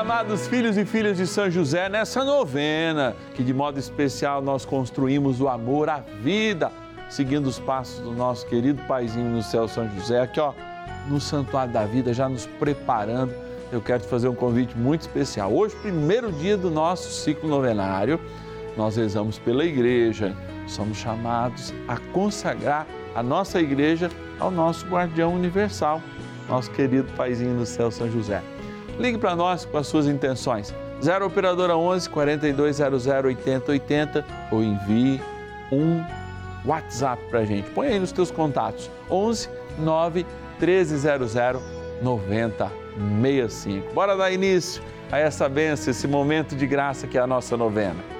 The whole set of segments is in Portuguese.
amados filhos e filhas de São José, nessa novena, que de modo especial nós construímos o amor à vida, seguindo os passos do nosso querido paizinho no céu, São José, aqui ó, no Santuário da Vida, já nos preparando. Eu quero te fazer um convite muito especial. Hoje, primeiro dia do nosso ciclo novenário, nós rezamos pela igreja, somos chamados a consagrar a nossa igreja ao nosso guardião universal, nosso querido paizinho no céu, São José. Ligue para nós com as suas intenções. 0 Operadora 11 4200 8080 ou envie um WhatsApp para a gente. Põe aí nos teus contatos. 11 9 1300 9065. Bora dar início a essa benção, esse momento de graça que é a nossa novena.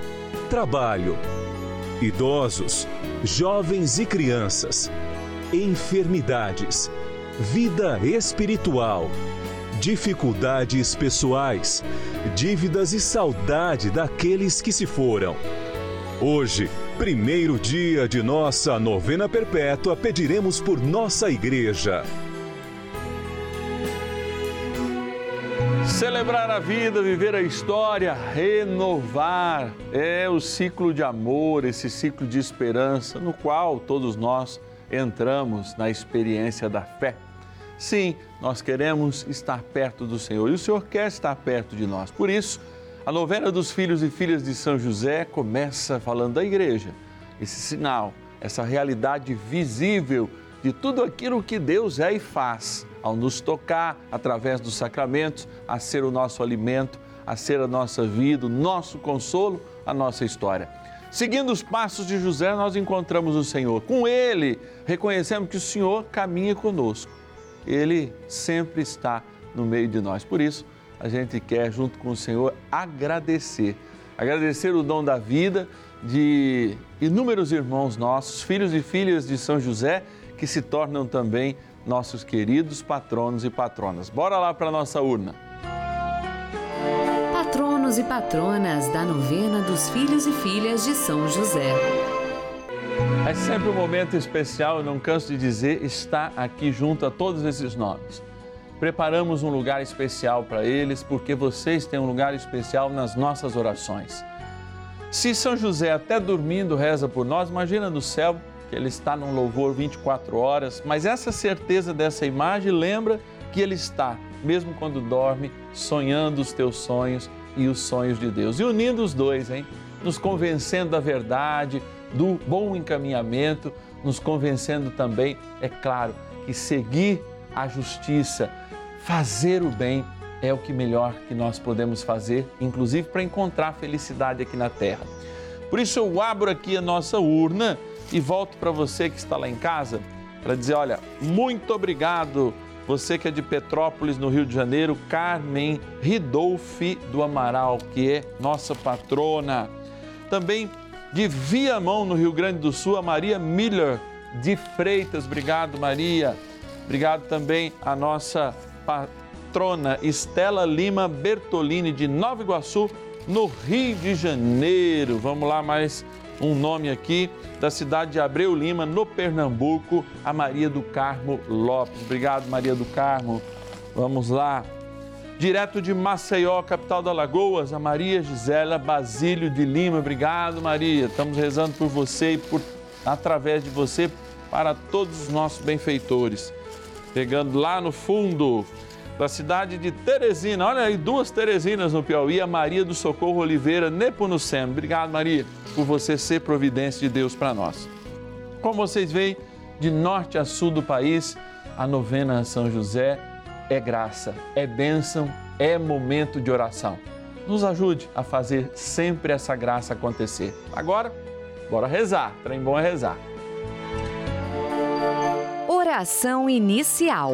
trabalho, idosos, jovens e crianças, enfermidades, vida espiritual, dificuldades pessoais, dívidas e saudade daqueles que se foram. Hoje, primeiro dia de nossa novena perpétua, pediremos por nossa igreja. Celebrar a vida, viver a história, renovar é o ciclo de amor, esse ciclo de esperança no qual todos nós entramos na experiência da fé. Sim, nós queremos estar perto do Senhor e o Senhor quer estar perto de nós. Por isso, a novena dos filhos e filhas de São José começa falando da igreja, esse sinal, essa realidade visível de tudo aquilo que Deus é e faz ao nos tocar através dos sacramentos, a ser o nosso alimento, a ser a nossa vida, o nosso consolo, a nossa história. Seguindo os passos de José, nós encontramos o Senhor. Com Ele, reconhecemos que o Senhor caminha conosco. Ele sempre está no meio de nós. Por isso, a gente quer, junto com o Senhor, agradecer. Agradecer o dom da vida de inúmeros irmãos nossos, filhos e filhas de São José, que se tornam também nossos queridos patronos e patronas. Bora lá para a nossa urna. Patronos e patronas da novena dos filhos e filhas de São José. É sempre um momento especial, eu não canso de dizer, estar aqui junto a todos esses nomes. Preparamos um lugar especial para eles, porque vocês têm um lugar especial nas nossas orações. Se São José até dormindo reza por nós, imagina no céu que ele está num louvor 24 horas, mas essa certeza dessa imagem lembra que ele está, mesmo quando dorme, sonhando os teus sonhos e os sonhos de Deus. E unindo os dois, hein? Nos convencendo da verdade, do bom encaminhamento, nos convencendo também, é claro, que seguir a justiça, fazer o bem é o que melhor que nós podemos fazer, inclusive para encontrar felicidade aqui na terra. Por isso eu abro aqui a nossa urna e volto para você que está lá em casa para dizer, olha, muito obrigado você que é de Petrópolis, no Rio de Janeiro, Carmen Ridolfi do Amaral, que é nossa patrona. Também de Viamão, no Rio Grande do Sul, a Maria Miller de Freitas. Obrigado, Maria. Obrigado também a nossa patrona Estela Lima Bertolini de Nova Iguaçu, no Rio de Janeiro. Vamos lá, mais um nome aqui da cidade de Abreu Lima, no Pernambuco, a Maria do Carmo Lopes. Obrigado, Maria do Carmo. Vamos lá. Direto de Maceió, capital da Lagoas, a Maria Gisela Basílio de Lima. Obrigado, Maria. Estamos rezando por você e por através de você para todos os nossos benfeitores. Pegando lá no fundo da cidade de Teresina, olha aí, duas Teresinas no Piauí, a Maria do Socorro Oliveira Nepomuceno. Obrigado, Maria, por você ser providência de Deus para nós. Como vocês veem, de norte a sul do país, a novena São José é graça, é bênção, é momento de oração. Nos ajude a fazer sempre essa graça acontecer. Agora, bora rezar. Trem bom é rezar. Oração inicial.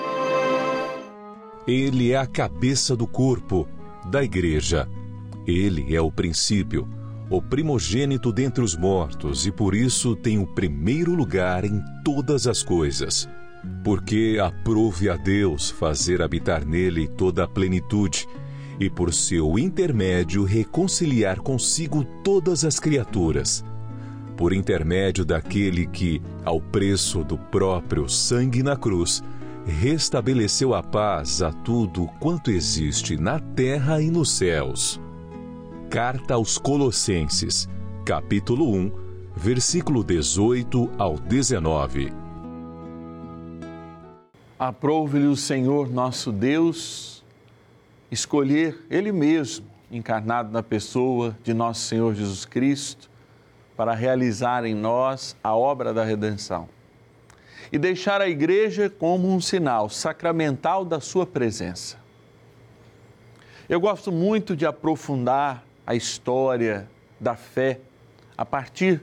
Ele é a cabeça do corpo, da igreja. Ele é o princípio, o primogênito dentre os mortos e por isso tem o primeiro lugar em todas as coisas. Porque aprove a Deus fazer habitar nele toda a plenitude e por seu intermédio reconciliar consigo todas as criaturas. Por intermédio daquele que, ao preço do próprio sangue na cruz, restabeleceu a paz a tudo quanto existe na terra e nos céus. Carta aos Colossenses, capítulo 1, versículo 18 ao 19. Aprove-lhe o Senhor nosso Deus escolher Ele mesmo, encarnado na pessoa de nosso Senhor Jesus Cristo, para realizar em nós a obra da redenção e deixar a igreja como um sinal sacramental da sua presença. Eu gosto muito de aprofundar a história da fé a partir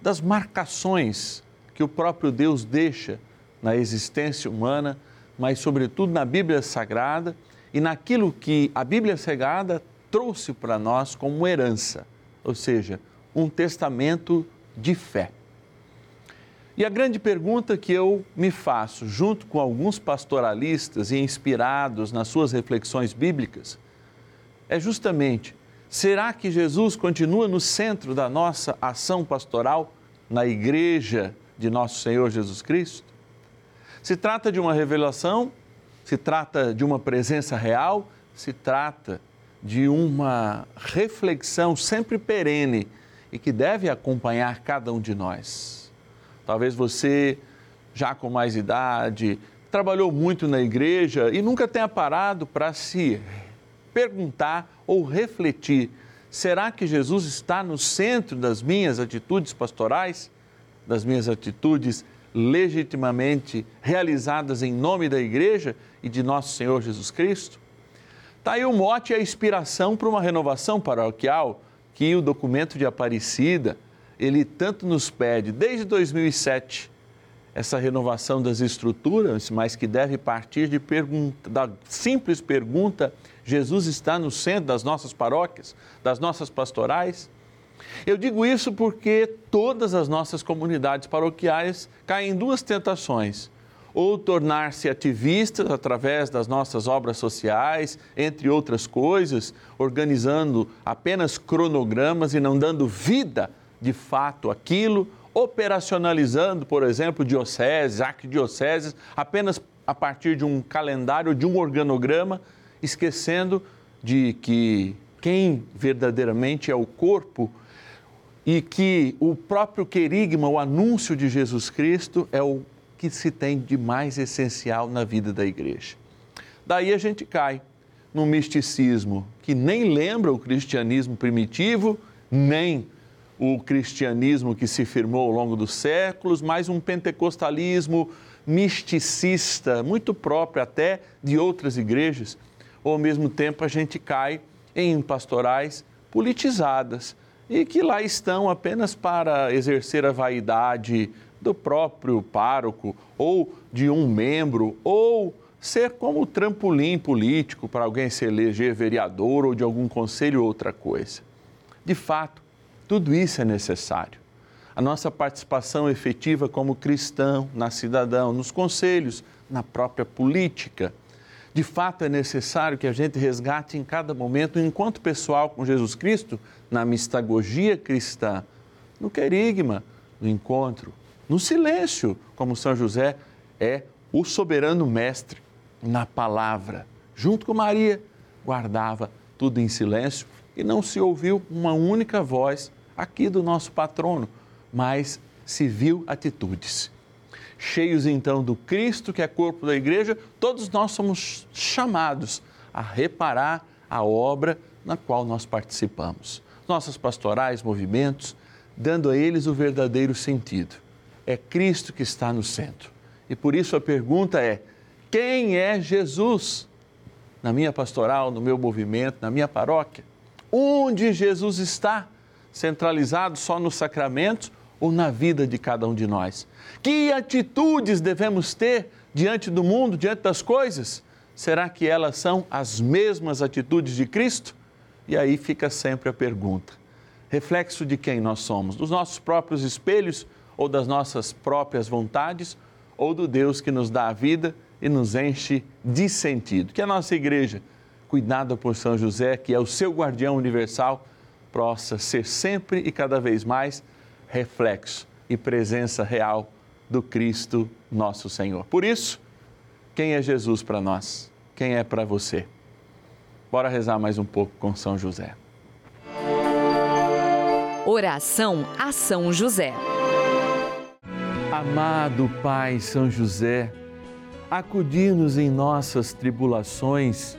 das marcações que o próprio Deus deixa na existência humana, mas, sobretudo, na Bíblia Sagrada e naquilo que a Bíblia Sagrada trouxe para nós como herança, ou seja, um testamento de fé. E a grande pergunta que eu me faço, junto com alguns pastoralistas e inspirados nas suas reflexões bíblicas, é justamente Será que Jesus continua no centro da nossa ação pastoral na igreja de nosso Senhor Jesus Cristo? Se trata de uma revelação, se trata de uma presença real, se trata de uma reflexão sempre perene e que deve acompanhar cada um de nós. Talvez você, já com mais idade, trabalhou muito na igreja e nunca tenha parado para se perguntar ou refletir: será que Jesus está no centro das minhas atitudes pastorais, das minhas atitudes legitimamente realizadas em nome da igreja e de nosso Senhor Jesus Cristo? Está aí o mote e a inspiração para uma renovação paroquial que o documento de Aparecida, ele tanto nos pede desde 2007, essa renovação das estruturas, mas que deve partir de pergunta, da simples pergunta: Jesus está no centro das nossas paróquias, das nossas pastorais? Eu digo isso porque todas as nossas comunidades paroquiais caem em duas tentações ou tornar-se ativistas através das nossas obras sociais, entre outras coisas, organizando apenas cronogramas e não dando vida de fato àquilo, operacionalizando, por exemplo, dioceses, arquidioceses, apenas a partir de um calendário, de um organograma, esquecendo de que quem verdadeiramente é o corpo e que o próprio querigma, o anúncio de Jesus Cristo, é o que se tem de mais essencial na vida da igreja. Daí a gente cai num misticismo que nem lembra o cristianismo primitivo, nem o cristianismo que se firmou ao longo dos séculos, mas um pentecostalismo misticista, muito próprio até de outras igrejas. Ou ao mesmo tempo a gente cai em pastorais politizadas e que lá estão apenas para exercer a vaidade do próprio pároco ou de um membro, ou ser como trampolim político para alguém se eleger vereador ou de algum conselho ou outra coisa. De fato, tudo isso é necessário. A nossa participação efetiva como cristão, na cidadão, nos conselhos, na própria política. De fato, é necessário que a gente resgate em cada momento, enquanto pessoal com Jesus Cristo, na mistagogia cristã, no querigma, no encontro, no silêncio, como São José é o soberano mestre na palavra. Junto com Maria, guardava tudo em silêncio e não se ouviu uma única voz aqui do nosso patrono, mas viu atitudes. Cheios então do Cristo, que é corpo da igreja, todos nós somos chamados a reparar a obra na qual nós participamos. Nossas pastorais, movimentos, dando a eles o verdadeiro sentido é Cristo que está no centro. E por isso a pergunta é: quem é Jesus? Na minha pastoral, no meu movimento, na minha paróquia? Onde Jesus está? Centralizado só nos sacramentos ou na vida de cada um de nós? Que atitudes devemos ter diante do mundo, diante das coisas? Será que elas são as mesmas atitudes de Cristo? E aí fica sempre a pergunta: reflexo de quem nós somos? Dos nossos próprios espelhos ou das nossas próprias vontades, ou do Deus que nos dá a vida e nos enche de sentido. Que a nossa igreja, cuidada por São José, que é o seu guardião universal, possa ser sempre e cada vez mais reflexo e presença real do Cristo nosso Senhor. Por isso, quem é Jesus para nós? Quem é para você? Bora rezar mais um pouco com São José. Oração a São José. Amado Pai São José, acudir-nos em nossas tribulações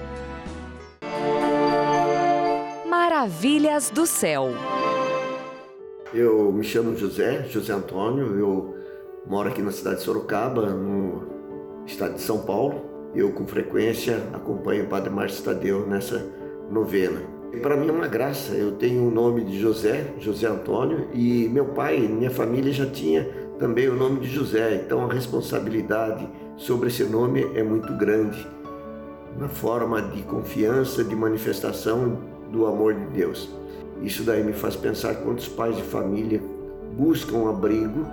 Maravilhas do céu. Eu me chamo José, José Antônio, eu moro aqui na cidade de Sorocaba, no estado de São Paulo. Eu, com frequência, acompanho o Padre Márcio Tadeu nessa novena. Para mim é uma graça, eu tenho o nome de José, José Antônio, e meu pai, minha família já tinha também o nome de José, então a responsabilidade sobre esse nome é muito grande, na forma de confiança, de manifestação do amor de Deus. Isso daí me faz pensar quantos pais de família buscam abrigo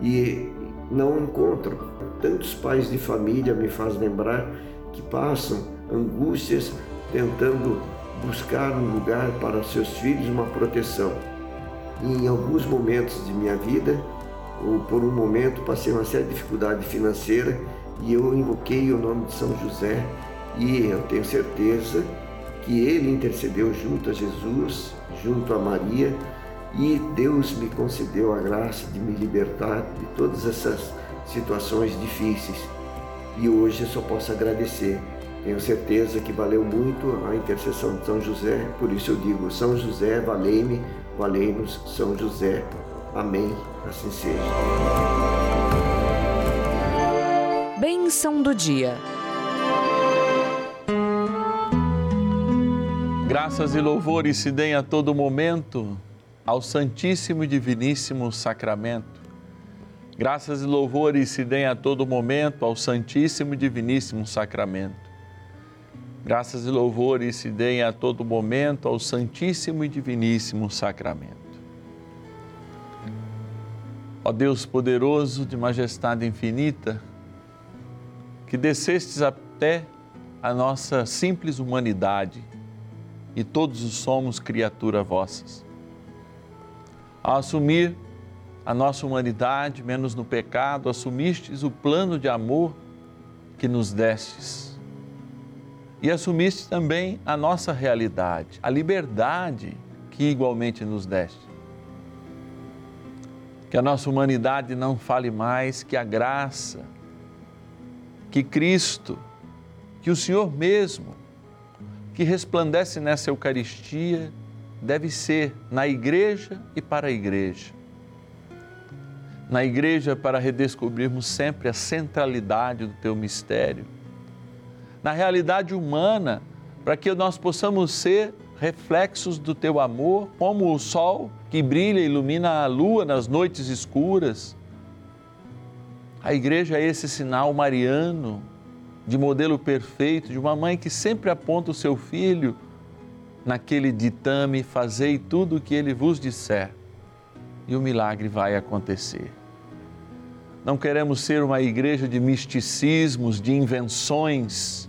e não encontram. Tantos pais de família me faz lembrar que passam angústias tentando buscar um lugar para seus filhos uma proteção. E em alguns momentos de minha vida, ou por um momento passei uma séria dificuldade financeira e eu invoquei o nome de São José e eu tenho certeza que ele intercedeu junto a Jesus, junto a Maria e Deus me concedeu a graça de me libertar de todas essas situações difíceis. E hoje eu só posso agradecer. Tenho certeza que valeu muito a intercessão de São José, por isso eu digo: São José, valei-me, valei-nos, São José. Amém. Assim seja. Bênção do dia. Graças e louvores se deem a todo momento ao Santíssimo e Diviníssimo Sacramento. Graças e louvores se deem a todo momento ao Santíssimo e Diviníssimo Sacramento. Graças e louvores se deem a todo momento ao Santíssimo e Diviníssimo Sacramento. Ó Deus poderoso de majestade infinita, que descestes até a nossa simples humanidade e todos somos criatura vossas. Ao assumir a nossa humanidade, menos no pecado, assumistes o plano de amor que nos destes. E assumiste também a nossa realidade, a liberdade que igualmente nos deste. Que a nossa humanidade não fale mais que a graça, que Cristo, que o Senhor mesmo, que resplandece nessa Eucaristia, deve ser na igreja e para a igreja. Na igreja, para redescobrirmos sempre a centralidade do teu mistério. Na realidade humana, para que nós possamos ser reflexos do teu amor, como o sol que brilha e ilumina a lua nas noites escuras. A igreja é esse sinal mariano de modelo perfeito, de uma mãe que sempre aponta o seu filho naquele ditame: fazei tudo o que ele vos disser, e o milagre vai acontecer. Não queremos ser uma igreja de misticismos, de invenções,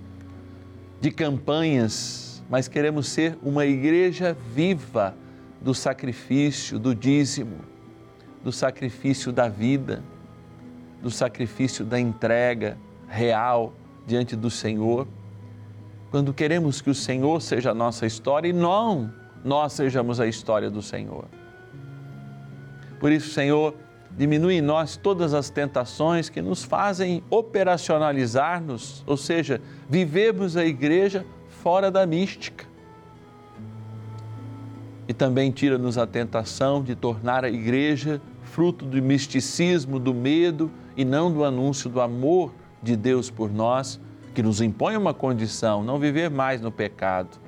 de campanhas, mas queremos ser uma igreja viva do sacrifício, do dízimo, do sacrifício da vida, do sacrifício da entrega real diante do Senhor. Quando queremos que o Senhor seja a nossa história e não nós sejamos a história do Senhor. Por isso, Senhor, diminui em nós todas as tentações que nos fazem operacionalizar-nos, ou seja, vivemos a igreja fora da mística. E também tira-nos a tentação de tornar a igreja fruto do misticismo, do medo e não do anúncio do amor de Deus por nós, que nos impõe uma condição, não viver mais no pecado,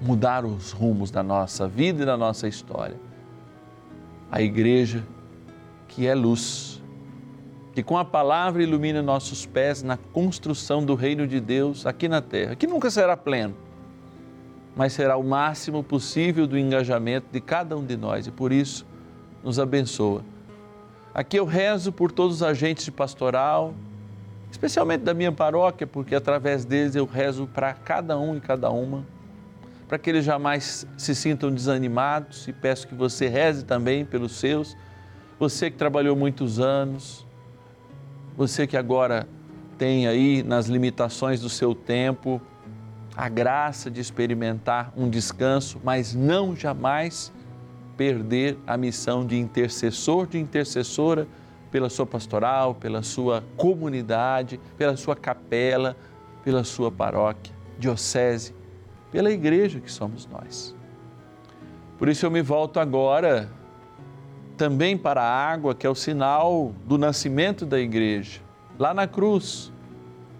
mudar os rumos da nossa vida e da nossa história. A igreja que é luz, que com a palavra ilumina nossos pés na construção do reino de Deus aqui na terra, que nunca será pleno, mas será o máximo possível do engajamento de cada um de nós e por isso nos abençoa. Aqui eu rezo por todos os agentes de pastoral, especialmente da minha paróquia, porque através deles eu rezo para cada um e cada uma, para que eles jamais se sintam desanimados e peço que você reze também pelos seus. Você que trabalhou muitos anos, você que agora tem aí nas limitações do seu tempo a graça de experimentar um descanso, mas não jamais perder a missão de intercessor, de intercessora pela sua pastoral, pela sua comunidade, pela sua capela, pela sua paróquia, diocese, pela igreja que somos nós. Por isso eu me volto agora também para a água, que é o sinal do nascimento da igreja. Lá na cruz,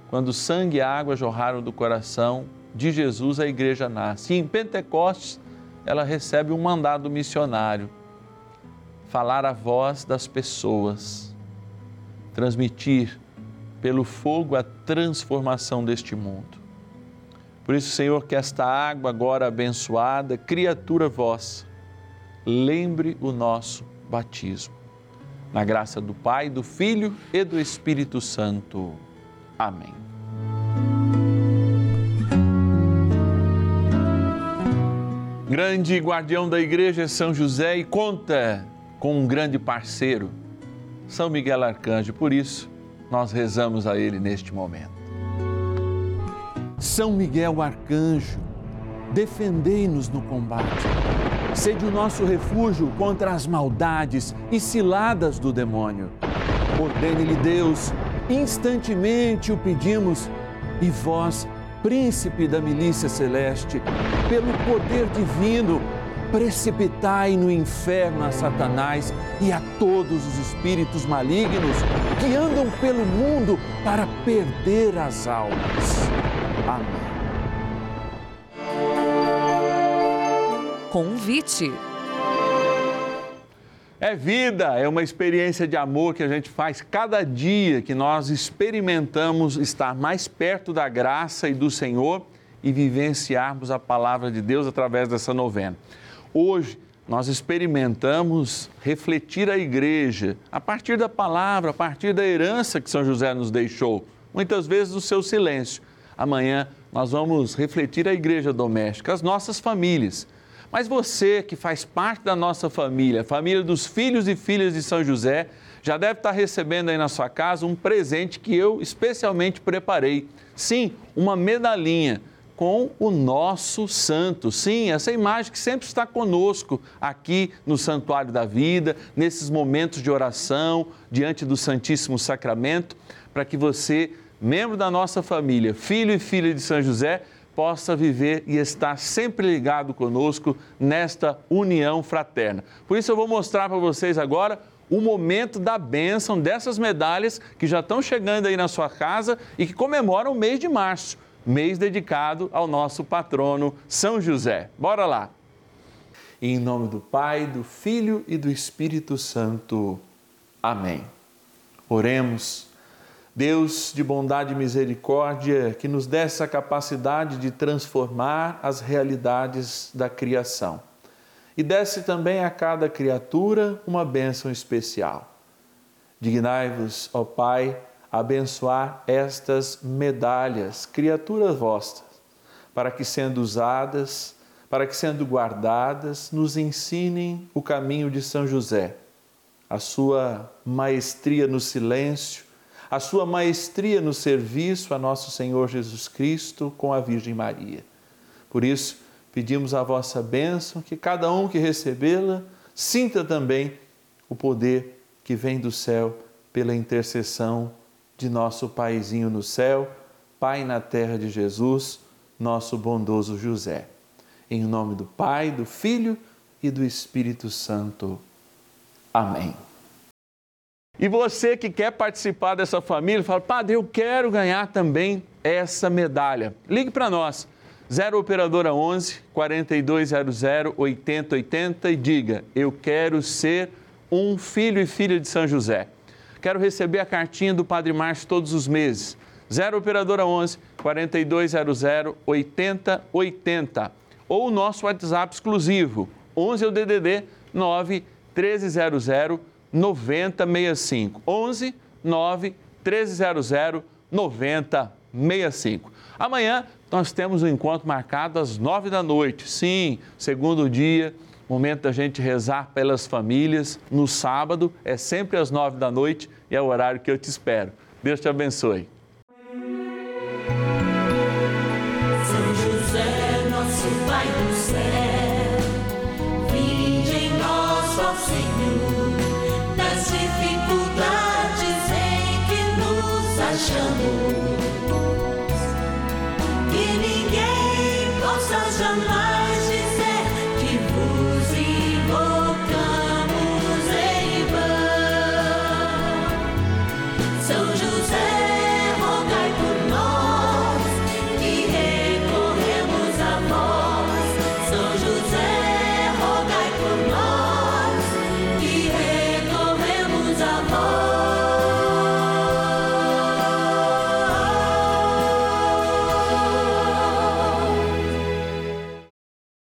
quando sangue e água jorraram do coração de Jesus, a igreja nasce. E em Pentecostes, ela recebe um mandado missionário falar a voz das pessoas, transmitir pelo fogo a transformação deste mundo. Por isso, Senhor, que esta água agora abençoada, criatura vossa, lembre o nosso batismo. Na graça do Pai, do Filho e do Espírito Santo. Amém. Grande guardião da igreja São José e conta com um grande parceiro, São Miguel Arcanjo. Por isso, nós rezamos a ele neste momento. São Miguel Arcanjo, defendei-nos no combate. Sede o nosso refúgio contra as maldades e ciladas do demônio. Ordene-lhe Deus, instantemente o pedimos, e vós, príncipe da milícia celeste, pelo poder divino, precipitai no inferno a Satanás e a todos os espíritos malignos que andam pelo mundo para perder as almas. Amém. Convite. É vida, é uma experiência de amor que a gente faz cada dia que nós experimentamos estar mais perto da graça e do Senhor e vivenciarmos a palavra de Deus através dessa novena. Hoje nós experimentamos refletir a igreja a partir da palavra, a partir da herança que São José nos deixou, muitas vezes do seu silêncio. Amanhã nós vamos refletir a igreja doméstica, as nossas famílias mas você que faz parte da nossa família, família dos filhos e filhas de São José, já deve estar recebendo aí na sua casa um presente que eu especialmente preparei. Sim, uma medalhinha com o nosso santo. Sim, essa imagem que sempre está conosco aqui no Santuário da Vida, nesses momentos de oração, diante do Santíssimo Sacramento, para que você, membro da nossa família, filho e filha de São José, possa viver e estar sempre ligado conosco nesta união fraterna. Por isso eu vou mostrar para vocês agora o momento da bênção dessas medalhas que já estão chegando aí na sua casa e que comemoram o mês de março, mês dedicado ao nosso patrono São José. Bora lá! Em nome do Pai, do Filho e do Espírito Santo. Amém. Oremos. Deus de bondade e misericórdia, que nos dê essa capacidade de transformar as realidades da criação. E desse também a cada criatura uma bênção especial. Dignai-vos, ó Pai, abençoar estas medalhas, criaturas vossas, para que sendo usadas, para que sendo guardadas, nos ensinem o caminho de São José, a sua maestria no silêncio, a sua maestria no serviço a nosso Senhor Jesus Cristo com a Virgem Maria. Por isso, pedimos a vossa bênção, que cada um que recebê-la sinta também o poder que vem do céu pela intercessão de nosso Paizinho no céu, Pai na terra de Jesus, nosso bondoso José. Em nome do Pai, do Filho e do Espírito Santo. Amém. E você que quer participar dessa família, fala, Padre, eu quero ganhar também essa medalha. Ligue para nós, 0 Operadora 11 4200 8080 e diga, eu quero ser um filho e filha de São José. Quero receber a cartinha do Padre Márcio todos os meses. 0 Operadora 11 4200 8080 ou o nosso WhatsApp exclusivo 11 é o DDD 9 1300 9065. 11 9 1300 9065. Amanhã nós temos um encontro marcado às nove da noite. Sim, segundo dia, momento da gente rezar pelas famílias. No sábado é sempre às nove da noite e é o horário que eu te espero. Deus te abençoe. São José, nosso Pai do céu,